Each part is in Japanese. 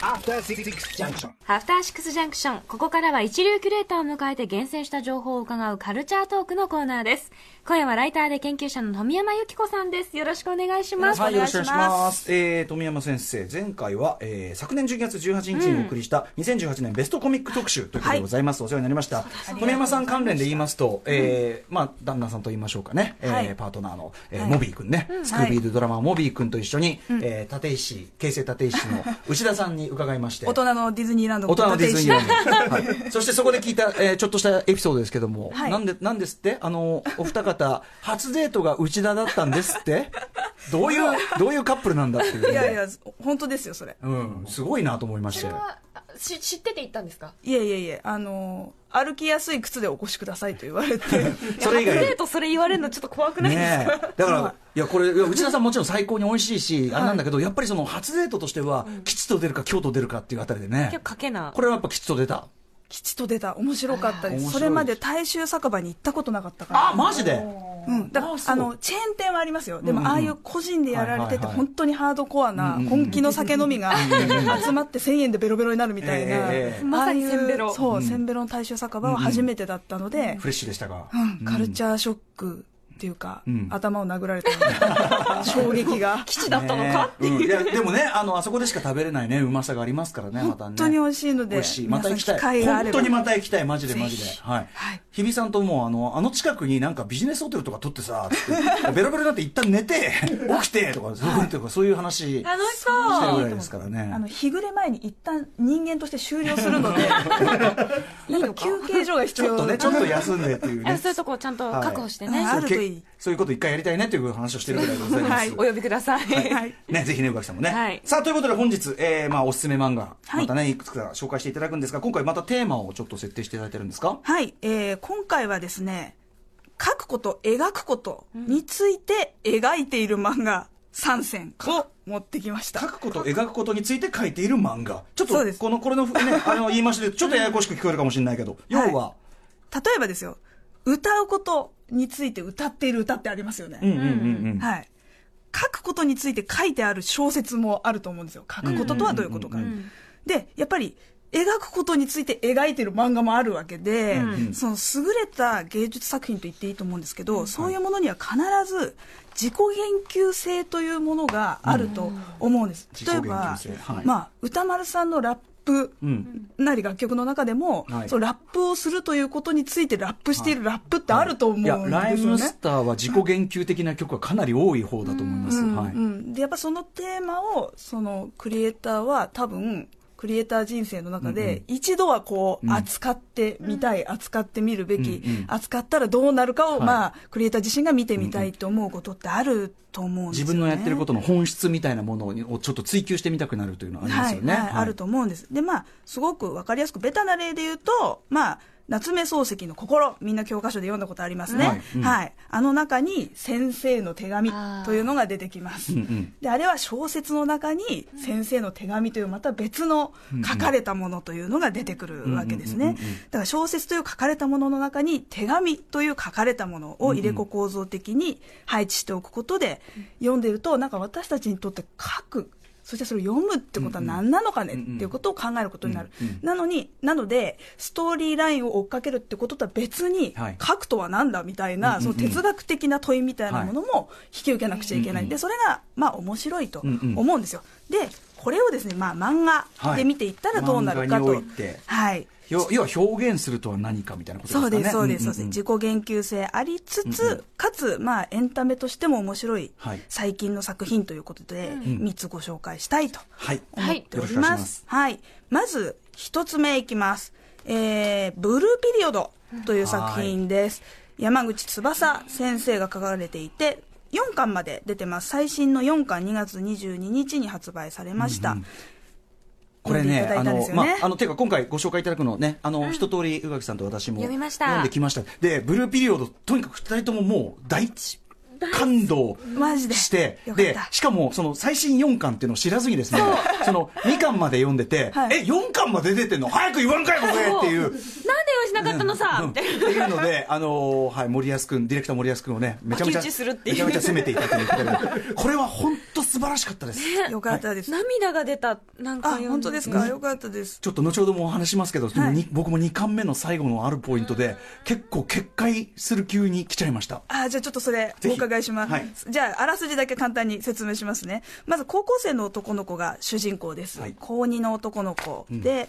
アフターシックスジャンクション。ここからは一流キュレーターを迎えて厳選した情報を伺うカルチャートークのコーナーです。今夜はライターで研究者の富山由紀子さんです。よろしくお願いします。はい、よろしくお願いします。えー、富山先生、前回は、えー、昨年12月18日にお送りした2018年ベストコミック特集ということでございます。お世話になりました。富山さん関連で言いますと、えー、まあ、旦那さんと言いましょうかね、えーはい。パートナーの、えーはい。モビー君ね、スクービードドラマーモビー君と一緒に、えー、立石、京成立石の内田さんに伺いまして、大人のディズニーランド大人のディズニーランド、はいはい、そしてそこで聞いた、えーちょっとしたエピソードですけども、はい。なんでなんですって？あのお二方初デートが内田だったんですって？どういう どういうカップルなんだっていう、ね、いやいや本当ですよそれ。うん、すごいなと思いまして。それはあし知ってて行ったんですか？いえいえいえあの歩きやすい靴でお越しくださいと言われて。それ以外デートそれ言われるのちょっと怖くないですか、ねえ。だから、い。や、これ、内田さんもちろん最高に美味しいし、あれなんだけど、やっぱりその初デートとしては、吉と出るか京と出るかっていうあたりでね。結構、賭けな。これはやっぱ吉と出た。吉と出た。面白かったです。それまで大衆酒場に行ったことなかったから。あ、マジで？うん、だからあのチェーン店はありますよ。でも、うんうんああいう個人でやられてて、はいはいはい。本当にハードコアな本気の酒飲みが集まって1000円でベロベロになるみたいな、ええまさにああいうせんべろそう、うん。せんべろの大衆酒場は初めてだったので、フレッシュでしたが。うん、カルチャーショックっていうか、うん。頭を殴られた 衝撃が。基地だったのか？っていう。ね。えうん。いやでもねあのあそこでしか食べれないねうまさがありますからねまたね。本当に美味しいので美味しい。また行きたい。本当にまた行きたいマジでマジで。はい、はい。日比さんともうあのあの近くになんかビジネスホテルとか取ってさつってベロベロになって一旦寝て 起きてとかそういうとかそういう話楽ししてるそうぐらいですからね。あの日暮れ前に一旦人間として終了するので 休憩所が必要。ちょっとねちょっと休んでっていうあねそういうとこをちゃんと確保してね、はい。あそうるといいけそういうこと一回やりたいねという話をしてるぐらいでございます、はい。お呼びください、はい。ね、ぜひね、宇垣さんもね。はい。さあ、ということで本日、えー、まあ、おすすめ漫画、はい。またね、いくつか紹介していただくんですが、今回またテーマをちょっと設定していただいてるんですか？はい、えー今回はですね書くこと描くことについて描いている漫画3選を持ってきました。書くこと、描くことについて書いている漫画。ちょっと、この、これの、ね、あれの言い回しで、ちょっとややこしく聞こえるかもしれないけど、要は、例えばですよ。歌うことについて歌っている歌ってありますよね、うんうんうんうん。はい。書くことについて書いてある小説もあると思うんですよ。書くこととはどういうことか、でやっぱり描くことについて描いてる漫画もあるわけで、その優れた芸術作品と言っていいと思うんですけど、そういうものには必ず自己言及性というものがあると思うんです、自己言例えば、はい。まあ、歌丸さんのラップうん。なり楽曲の中でも、はいそのラップをするということについてラップしているラップってあると思うんですよね。いや、ライムスターは自己言及的な曲はかなり多い方だと思います。はい。うん、でやっぱそのテーマをそのクリエイターは多分クリエイター人生の中で一度はこう扱ってみたい、扱ってみるべき、扱ったらどうなるかを、はい。まあクリエイター自身が見てみたいと思うことってあると思うんですよ、ね、自分のやってることの本質みたいなものをちょっと追求してみたくなるというのはありますよね。はいはいあると思うんです。で、まあ、すごくわかりやすく、ベタな例で言うと、まあ、夏目漱石の心、みんな教科書で読んだことありますね。はいはい。うんあの中に、先生の手紙というのが出てきます。で、あれは小説の中に、先生の手紙というまた別の書かれたものというのが出てくるわけですね。だから小説という書かれたものの中に、手紙という書かれたものを入れ子構造的に配置しておくことで、読んでると、なんか私たちにとって書く、そしてそれを読むってことは何なのかねっていうことを考えることになる。なのに、なので、ストーリーラインを追っかけるってこととは別にはい、書くとは何だみたいな、その哲学的な問いみたいなものも引き受けなくちゃいけない。で、それが、まあ面白いと思うんですよ。で、これをですね、まあ漫画で見ていったらどうなるかと。画においてはい。要要は表現するとは何かみたいなことですかね。そうです、そうです、そうです。んんん自己言及性ありつつ、かつ、まあ、エンタメとしても面白いはい最近の作品ということで、3つご紹介したいとはい。思っておりまますす。はい。まず、一つ目いきます。えー、ブルーピリオドという作品です。山口翼先生が書かれていて、4巻まで出てます。最新の4巻2月22日に発売されました。これね、読んでいただいたんですよね。まあ、あの、ていうか今回ご紹介いただくのね、あの、一通り宇垣さんと私も読みました。読んできました。で、ブルーピリオド、とにかく二人とももう大感動マジで。して、で、しかもその最新4巻っていうのを知らずにですね、その2巻まで読んでて、はい。え、4巻まで出てんの？早く言わんかいこれ！っていう。なんで吉なかったのさっていうので、あのーはい、森保君、ディレクター森保君をね、めちゃめちゃ、するっていう。めちゃめちゃ攻めていたということで、これは本当素晴らしかったです。よかったです。涙が出たなんか本当ですか？よかったです。ちょっと後ほどもお話しますけど、はい。に僕も2巻目の最後のあるポイントで、結構決壊する急に来ちゃいました。あじゃあちょっとそれお伺いします、はい。じゃああらすじだけ簡単に説明しますね。まず高校生の男の子が主人公です、はい。高2の男の子で、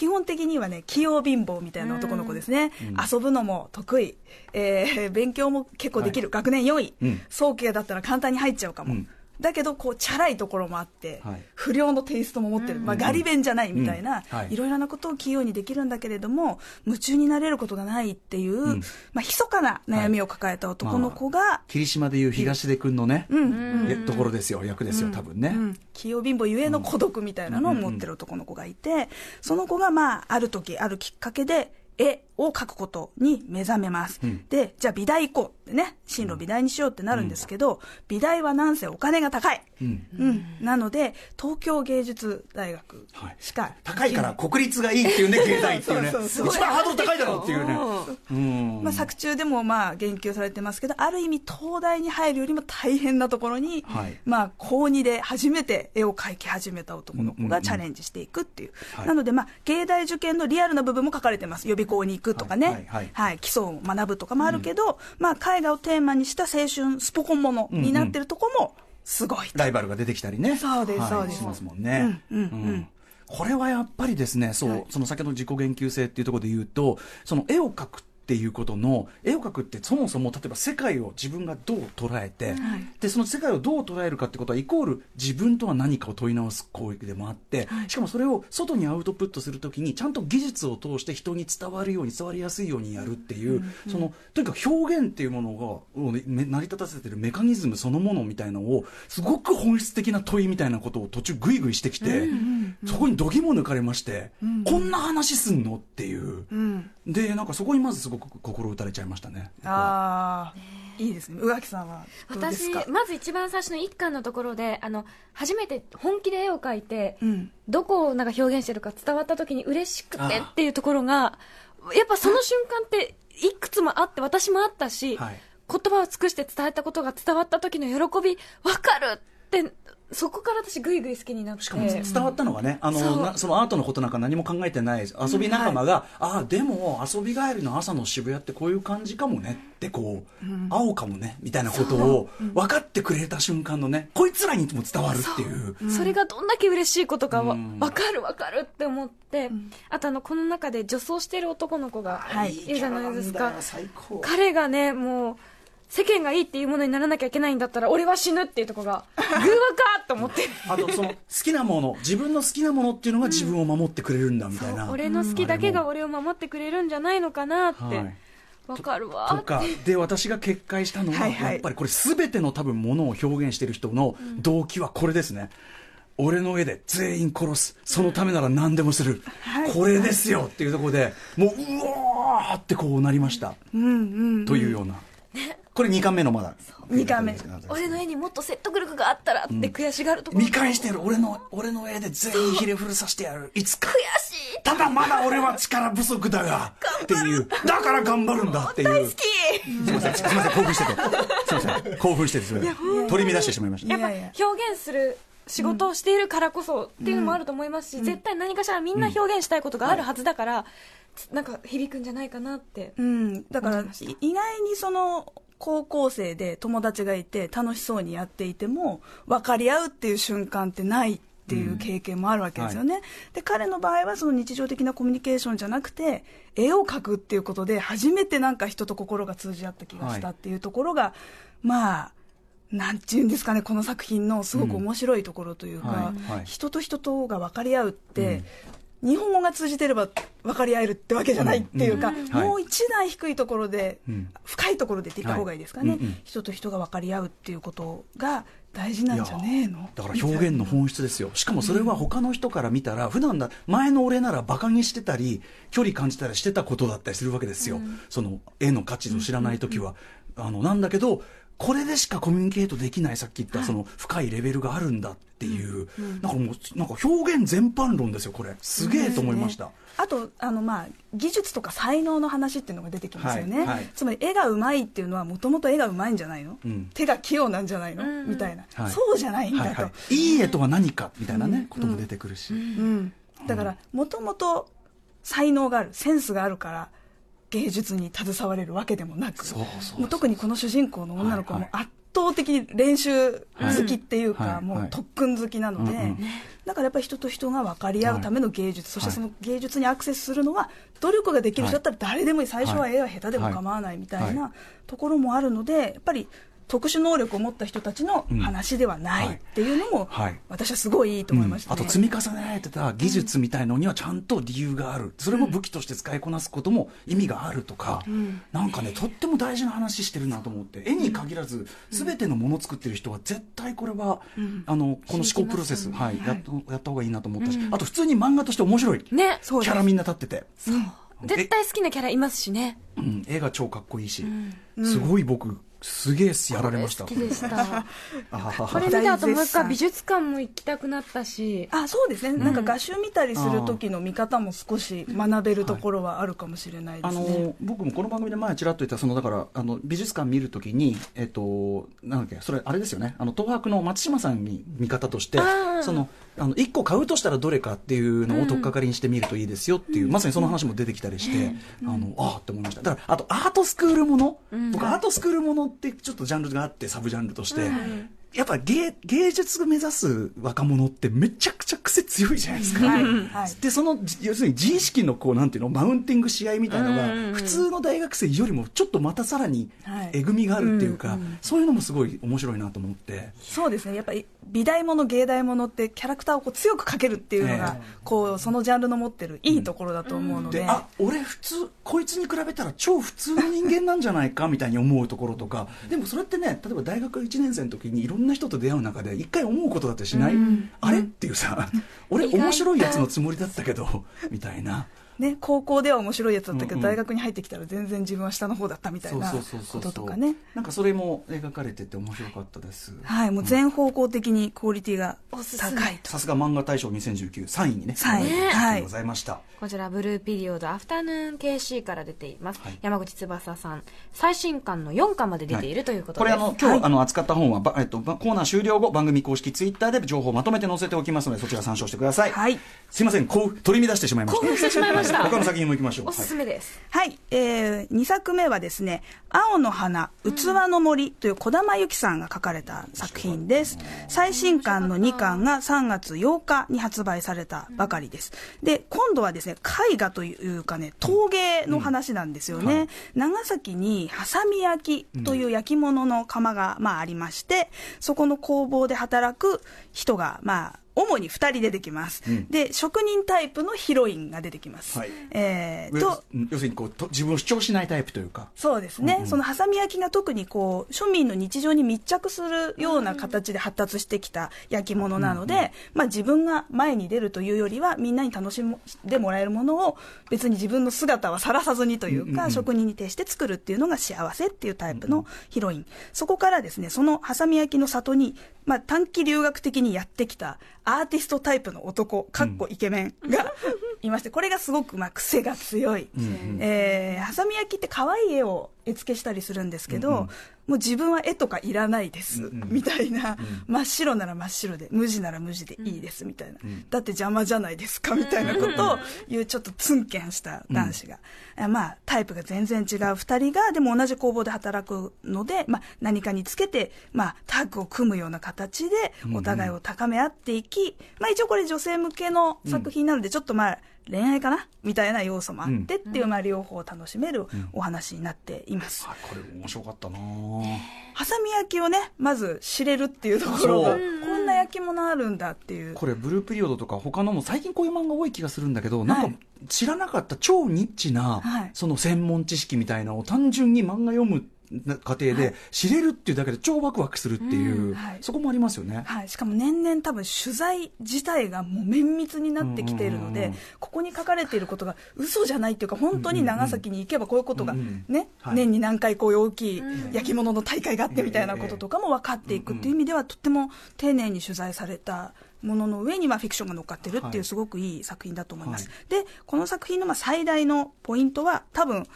基本的にはね器用貧乏みたいな男の子ですね、遊ぶのも得意、えー勉強も結構できる、学年4位、うん。早慶だったら簡単に入っちゃうかも、うんだけどこうチャラいところもあって、はい。不良のテイストも持ってる、まあ、ガリ弁じゃないみたいな、い。いろいろなことを器用にできるんだけれども夢中になれることがないっていう、ん。まあ密かな悩みを抱えた男の子が、霧島でいう東出君のね、うん。えところですよ、役ですよ、多分ね。うん、器用貧乏ゆえの孤独みたいなのを持ってる男の子がいて、その子がまあある時あるきっかけで絵を描くことに目覚めます、ん。でじゃあ美大行こうってね進路美大にしようってなるんですけど、美大はなんせお金が高い、うん。うん。なので東京芸術大学はい。しか、高いから国立がいいっていうね、芸大っていうね。そうそうそう。一番ハードル高いだろうっていうね。う。ん。まあ、作中でもまあ言及されてますけどある意味東大に入るよりも大変なところに、はい。まあ、高2で初めて絵を描き始めた男の子うんうんうんがチャレンジしていくっていう、はい。なので、まあ、芸大受験のリアルな部分も書かれてます。予備校に行くとかね、はい基礎を学ぶとかもあるけど、まあ、絵画をテーマにした青春スポコンものになってるとこもすごいと、ライバルが出てきたりね。そうですはい。そうです。しますもんね。うんうん。うん。これはやっぱりですね、そう、はい。その先ほどの自己言及性っていうところで言うと、その絵を描くっていうことの、絵を描くってそもそも例えば世界を自分がどう捉えて、で、その世界をどう捉えるかってことは、イコール自分とは何かを問い直す行為でもあって、しかもそれを外にアウトプットするときに、ちゃんと技術を通して人に伝わるように、伝わりやすいようにやるっていう、その、とにかく表現っていうものが、を成り立たせてるメカニズムそのものみたいなのを、すごく本質的な問いみたいなことを途中グイグイしてきて、そこに度肝抜かれまして、こんな話すんのっていう。うん、で、なんかそこにまずすごく心打たれちゃいましたね。ああいいですね。宇垣さんはどうです私かまず一番最初の一巻のところであの初めて本気で絵を描いて、うん。どこをなんか表現してるか伝わった時に嬉しくてっていうところがやっぱその瞬間っていくつもあって私もあったし、はい。言葉を尽くして伝えたことが伝わった時の喜び分かるってそこから私グイグイ好きになって。しかも伝わったのがね、あそう。のなそのアートのことなんか何も考えてない遊び仲間が、ああでも遊び帰りの朝の渋谷ってこういう感じかもねってこう、青かもねみたいなことを分かってくれた瞬間のねこいつらにも伝わるっていう。それがどんだけ嬉しいことか分かる分かるって思って、あとあのこの中で女装してる男の子がはい。いるじゃないですか、彼がねもう世間がいいっていうものにならなきゃいけないんだったら俺は死ぬっていうところが偶話かと思って。あとその好きなもの自分の好きなものっていうのが自分を守ってくれるんだみたいな、俺の好きだけが俺を守ってくれるんじゃないのかなって、はい。わかるわ。とかで私が決壊したのは、はいはい。やっぱりこれ全ての多分ものを表現している人の動機はこれですね、俺の絵で全員殺す。そのためなら何でもする、はい。これですよっていうところでもううおーってこうなりました、うんうんというような、これ2巻目のまだ。二巻目。俺の絵にもっと説得力があったらって悔しがるところ、見返してる俺の俺の絵で全員ひれ伏さしてやる。いつか。悔しい。ただまだ俺は力不足だが。っていう。だから頑張るんだっていう。大好き。すみません、すみません、興奮してて。すみません、興奮してて、すみません。取り乱してしまいました。やっぱ表現する仕事をしているからこそっていうのもあると思いますし、絶対何かしらみんな表現したいことがあるはずだから、なんか響くんじゃないかなって、うん、だから意外にその高校生で友達がいて楽しそうにやっていても分かり合うっていう瞬間ってないっていう経験もあるわけですよね、で彼の場合はその日常的なコミュニケーションじゃなくて絵を描くっていうことで初めてなんか人と心が通じ合った気がしたっていうところが、まあなんていうんですかねこの作品のすごく面白いところというか、うんはい。はい。人と人とが分かり合うって、日本語が通じてれば分かり合えるってわけじゃないっていうか、もう一段低いところで、うん。深いところでって言った方がいいですかね、人と人が分かり合うっていうことが大事なんじゃねえの？だから表現の本質ですよ。しかもそれは他の人から見たら、普段だ、前の俺なら馬鹿にしてたり、距離感じたりしてたことだったりするわけですよ。その絵の価値を知らないときは。あの、なんだけど、これでしかコミュニケートできないさっき言ったその深いレベルがあるんだっていう、なんかもうなんか表現全般論ですよこれ。すげえと思いました、あとあの、まあ、技術とか才能の話っていうのが出てきますよね、はいはい。つまり絵がうまいっていうのはもともと絵がうまいんじゃないの、うん。手が器用なんじゃないの、みたいな、はい。そうじゃないんだと、はいはい、いい絵とは何かみたいなね、ことも出てくるし、うん、だからもともと才能があるセンスがあるから芸術に携われるわけでもなくもう特にこの主人公の女の子はも圧倒的に練習好きっていうか、はいはい。もう特訓好きなので、うんうん。だからやっぱり人と人が分かり合うための芸術、そしてその芸術にアクセスするのは努力ができる人だったら誰でもいい。最初は絵は下手でも構わないみたいはなところもあるのでやっぱり特殊能力を持った人たちの話ではないっていうのも、はい。私はすごいいいと思いました、ねあと積み重ねられてた技術みたいのにはちゃんと理由がある、それも武器として使いこなすことも意味があるとか、なんかねとっても大事な話してるなと思って絵に限らず全てのものを作ってる人は絶対これは、あのこの思考プロセス、はいやっとやった方がいいなと思ったし、あと普通に漫画として面白い、ね。キャラみんな立ってて。絶対好きなキャラいますしね。うん、絵が超かっこいいし、すごい僕すげえやられました。好きでした。あはは。これ見た後もう一回美術館も行きたくなったし。あそうですね、なんか画集見たりする時の見方も少し学べるところはあるかもしれないであすね。の僕もこの番組で前ちらっと言ったそのだからあの美術館見るときにえっとなんだっけそれあれですよね。あの東博の松島さんに見方としてそのあの1個買うとしたらどれかっていうのを取っかかりにしてみるといいですよっていう、まさにその話も出てきたりして、あのああって思いました。だからあとアートスクールもの、僕アートスクールものってちょっとジャンルがあってサブジャンルとして、やっぱ芸芸術を目指す若者ってめちゃくちゃ癖強いじゃないですか。はい。はい。でそのじ要するに自意識のこうなんていうのマウンティングし合いみたいなのが、うんうんうん。普通の大学生よりもちょっとまたさらにはい。えぐみがあるっていうか、そういうのもすごい面白いなと思って。そうですね。やっぱり美大もの芸大ものってキャラクターをこう強く描けるっていうのが、ええ。こうそのジャンルの持ってるいいところだと思うので、であ俺普通こいつに比べたら超普通の人間なんじゃないかみたいに思うところとかでもそれってね例えば大学1年生の時にいろんな人と出会う中で一回思うことだってしない、あれ？っていうさ俺面白いやつのつもりだったけどみたいな。ね、高校では面白いやつだったけど、うんうん大学に入ってきたら全然自分は下の方だったみたいなそうそうそうそう。こととかね。なんかそれも描かれてて面白かったです。はいもう全方向的にクオリティがおすすめ。高いとさすが漫画大賞2019、3位にね、三位。はいございました。こちら、ブルーピリオド、アフタヌーン KC から出ています。はい。山口翼さん、最新刊の4巻まで出ているということです。これあの、今日、あの、扱った本は、ばえっと、ばコーナー終了後、番組公式ツイッターで情報をまとめて載せておきますので、そちら参照してください。はい。すいません、こう、取り乱してしまいました。他の作品も行きましょう。おすすめです。はい、えー、2作目はですね「青の花器の森」という児玉由紀さんが書かれた作品です。最新刊の2巻が3月8日に発売されたばかりです。で今度はですね絵画というかね陶芸の話なんですよね、うん。はい。長崎にハサミ焼きという焼き物の窯が、まあ、ありましてそこの工房で働く人がまあ主に2人出てきます、うん。で職人タイプのヒロインが出てきます、はい。えー上とうん要するにこうと自分を主張しないタイプというか。そうですね、うん。うんそのハサミ焼きが特にこう庶民の日常に密着するような形で発達してきた焼き物なので、まあ、自分が前に出るというよりはみんなに楽しんでもらえるものを別に自分の姿はさらさずにというか、うんうんうん。職人に徹して作るっていうのが幸せっていうタイプのヒロイン、そこからですねそのハサミ焼きの里に、まあ、短期留学的にやってきたアーティストタイプの男かっこイケメンがいましてこれがすごくまあ癖が強い。うんうんえー、ハサミ焼きって可愛い絵を絵付けしたりするんですけど、うんうん。もう自分は絵とかいらないです、うんうん。みたいな、ん。真っ白なら真っ白で無地なら無地でいいですみたいな、ん。だって邪魔じゃないですかみたいなことを言うちょっとツンケンした男子が、えまあタイプが全然違う2人がでも同じ工房で働くので、まあ、何かにつけて、まあ、タッグを組むような形でお互いを高め合っていき、まあ、一応これ女性向けの作品なのでちょっとまあ恋愛かな？みたいな要素もあってっていう、まあ、両方楽しめるお話になっています。あこれ面白かったな。ぁハサミ焼きをねまず知れるっていうところがこんな焼き物あるんだっていう。これブルーピリオドとか他のも最近こういう漫画多い気がするんだけど、なんかはい知らなかった超ニッチな、はい。その専門知識みたいなのを単純に漫画読む過程で知れるっていうだけで超ワクワクするっていう、はい。そこもありますよね。はい、しかも年々多分取材自体がもう綿密になってきているので、うんうんうん。ここに書かれていることが嘘じゃないっていうか本当に長崎に行けばこういうことがうんうん。ね、はい。年に何回こういう大きい焼き物の大会があってみたいなこととかも分かっていくっていう意味ではとっても丁寧に取材されたものの上にまあフィクションが乗っかってるってはい。いうすごくいい作品だと思います。はでこの作品のまあ最大のポイントは多分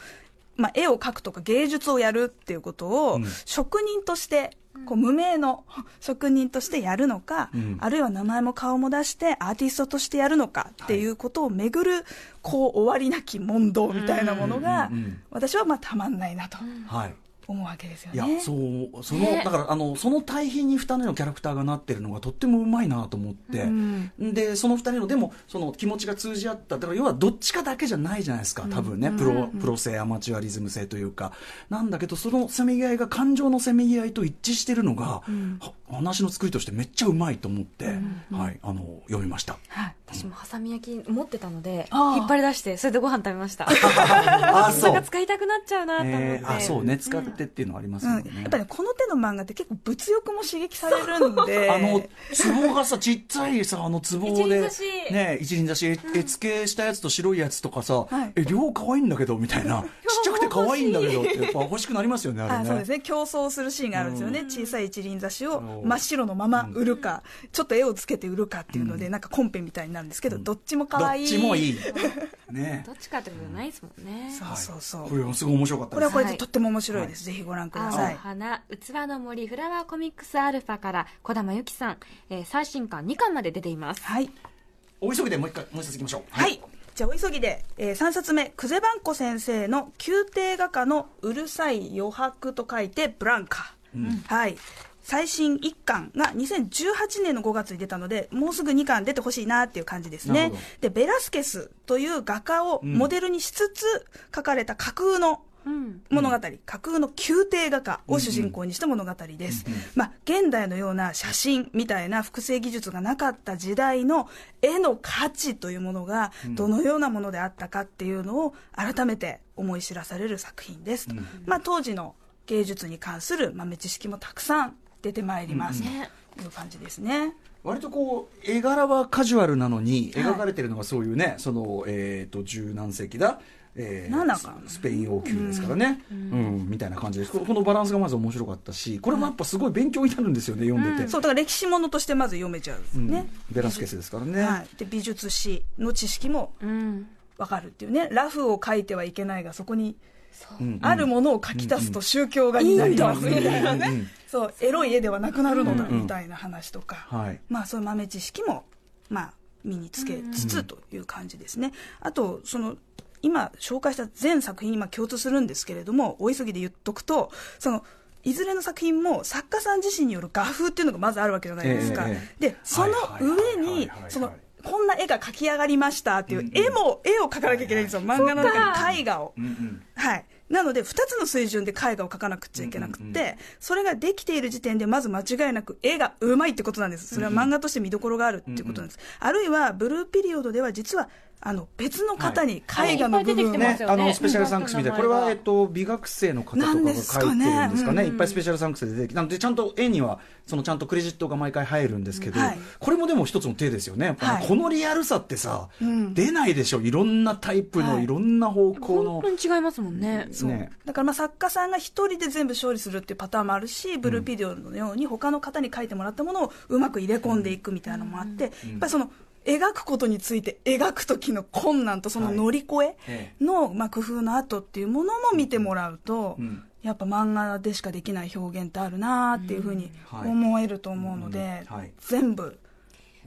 まあ、絵を描くとか芸術をやるっていうことをうん。職人としてこう無名の職人としてやるのか、うん。あるいは名前も顔も出してアーティストとしてやるのかっていうことをめぐるこう終わりなき問答みたいなものがうんうんうん。私はまあたまんないなと。はい思うわけですよいやね。そうその、ね。だからあのその対比に2人のキャラクターがなってるのがとってもうまいなと思って、うんでその2人のでもその気持ちが通じ合った。だから要はどっちかだけじゃないじゃないですか。多分ね、プロプロ性アマチュアリズム性というか。なんだけどそのせめぎ合いが感情のせめぎ合いと一致してるのが、は話の作りとしてめっちゃうまいと思って、はい、あの読みました。はい。私もハサミ焼き持ってたので引っ張り出してそれでご飯食べました。あ なんか使いたくなっちゃうなと思って、えーあそうね。使ってっていうのはありますうんよね、やっぱり、ね、この手の漫画って結構物欲も刺激されるんで。あの、壺がさ、ちっちゃいさ、あの壺でね、一輪挿し、絵付けしたやつと白いやつとかさ、はい。え、両方可愛いんだけど、みたいな。ちっちゃくて可愛いんだけどって、やっぱ欲しくなりますよね、あれね。あそうですね。競争するシーンがあるんですよね、小さい一輪挿しを真っ白のまま売るか、ちょっと絵をつけて売るかっていうので、なんかコンペみたいになるんですけど、どっちも可どっ愛いちもいい。ね。どっちかってことないですもんね。そうそうそう、これもすごい面白かったです。これはこれはいでとっても面白いです、ぜひご覧ください。青花器の森フラワーコミックスアルファから小玉由紀さん、えー最新刊2巻まで出ています。はい。お急ぎでもう一回、もう一冊いきましょう。はい。じゃあ、お急ぎで、え3冊目、久世番子先生の宮廷画家のうるさい余白と書いて、ブランカ。はい。最新1巻が2018年の5月に出たので、もうすぐ2巻出てほしいなっていう感じですね。で、ベラスケスという画家をモデルにしつつ書かれた架空のうん物語、架空の宮廷画家を主人公にした物語です。まあ、現代のような写真みたいな複製技術がなかった時代の絵の価値というものがどのようなものであったかっていうのを改めて思い知らされる作品ですと。まあ、当時の芸術に関する豆知識もたくさん出てまいります。とねいう感じですね。割とこう絵柄はカジュアルなのにはい描かれてるのがそういうね、そのえっ、と十何世紀だ、えー7かススペイン王宮ですからね、うん。みたいな感じです。ここのバランスがまず面白かったしこれもやっぱすごい勉強になるんですよね読んでて、そう、だから歴史ものとしてまず読めちゃううん。ね。ベラスケスですからね、はい。で、美術史の知識もうん。わかるっていうね。ラフを書いてはいけないが、そこにう。んあるものを書き足すと宗教画になります。みたいなうんうんうん。ね。そう、エロい絵ではなくなるのだうんうん。みたいな話とか。はい。まあそういう豆知識も、まあ身につけつつという感じですね。あと、その、今紹介した全作品にまあ共通するんですけれども、お急ぎで言っとくと、その、いずれの作品も作家さん自身による画風っていうのがまずあるわけじゃないですか。ええで、その上にその、こんな絵が描き上がりましたっていう絵も、絵を描かなきゃいけないんですよ。漫画の中に絵画を。はい。なので、二つの水準で絵画を描かなくちゃいけなくって、それができている時点で、まず間違いなく絵がうまいってことなんです。それは漫画として見どころがあるっていうことなんです。あるいは、ブルーピリオドでは実は、あの、別の方に絵画の部分ね、あのスペシャルサンクスみたいな、これは、えっと、美学生の方とかが書いてるんですかね、かねいっぱいスペシャルサンクスで出てきて、なので、ちゃんと絵には、そのちゃんとクレジットが毎回入るんですけど、はい。これもでも一つの手ですよね、はい。このリアルさってさ、ん。出ないでしょ、いろんなタイプの、はい。いろんな方向の。本当。に違いますもんね。ね。だからまあ作家さんが一人で全部勝利するっていうパターンもあるし、ブルーピリオドのように他の方に書いてもらったものをうまく入れ込んでいくみたいなのもあって、やっぱりその描くことについて描く時の困難とその乗り越ええの、まあ、工夫の後っていうものも見てもらうと、うん。やっぱ漫画でしかできない表現ってあるなっていうふうにはい。思えると思うので、全部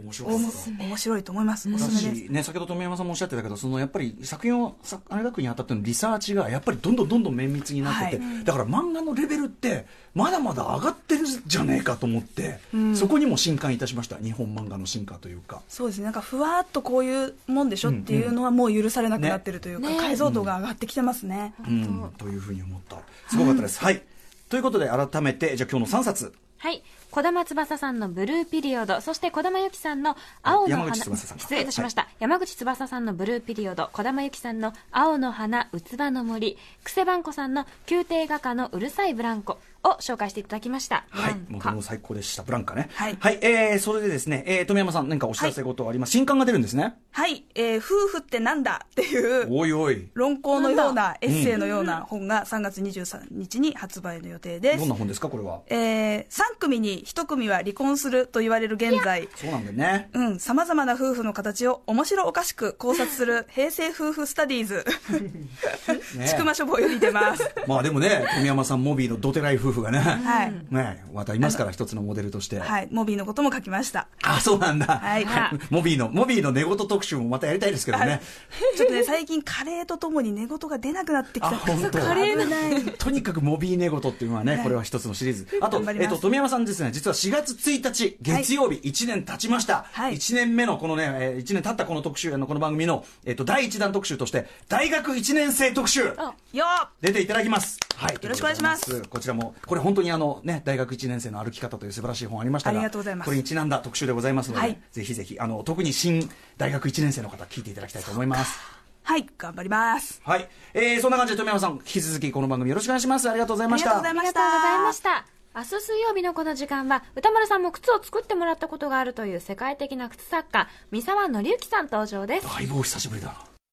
面白。面白いと思います。おすすめでね、先ほど富山さんもおっしゃってたけど、そのやっぱり作品をさ描くにあたってのリサーチがやっぱりどんどんどんどん綿密になってて、はだから漫画のレベルってまだまだ上がってるじゃねえかと思って、そこにも震撼いたしました日本漫画の進化というか。そうですねなんかふわっとこういうもんでしょっていうのはもう許されなくなってるというか、ねね解像度が上がってきてますね。うん、というふうに思った。すごかったです。はい。ということで改めてじゃあ今日の3冊。はい。小玉翼さんのブルーピリオド、そして小玉由紀さんの青の花、失礼いたしました。山口翼さんのブルーピリオド、小玉由紀さんの青の花、器の森、クセバンコさんの宮廷画家のうるさいブランコを紹介していただきました。はい、ブランカ。も最高でした、ブランカね。はい。えー、それでですね、えー、富山さん、何かお知らせ事あります、新刊が出るんですね。はい、えー夫婦ってなんだっていうおいおい。論考のようななエッセイのような本が3月23日に発売の予定です。どんな本ですか、これは？えー、3組に1組は離婚すると言われる現在。そうなんだよね。うん、さまざまな夫婦の形を面白おかしく考察する平成夫婦スタディーズ、ね。ちくま書房より出ます。まあでもね、富山さん、モビーのドテライ夫婦がね、はい。ね、またいますから、一つのモデルとして。はい。モビーのことも書きました。あ、そうなんだ。はいモビーの、モビーの寝言特集もまたやりたいですけどね。ちょっとね、最近カレーとともに寝言が出なくなってきた。あ本当カレー危ない。とにかくモビー寝言っていうのはね、これは一つのシリーズ。あとえっと、富山さんですね、実は4月1日、月曜日、1年経ちました。はい1年目のこのね、えー1年経ったこの特集、あのこの番組の、えっと、第1弾特集として、大学1年生特集。あよー出ていただきます。はい。よろしくお願いしますこちらも、これ本当にあのね、大学1年生の歩き方という素晴らしい本ありましたが、これにちなんだ特集でございますので、はいぜひぜひ、あの、特に新大学1年生の方、聞いていただきたいと思います。はい。頑張ります。はい。えー、そんな感じで富山さん、引き続きこの番組よろしくお願いします。ありがとうございました。ありがとうございましたありがとうございました。明日水曜日のこの時間は、歌丸さんも靴を作ってもらったことがあるという世界的な靴作家、三沢紀之さん登場です。だいぶお久しぶりだな。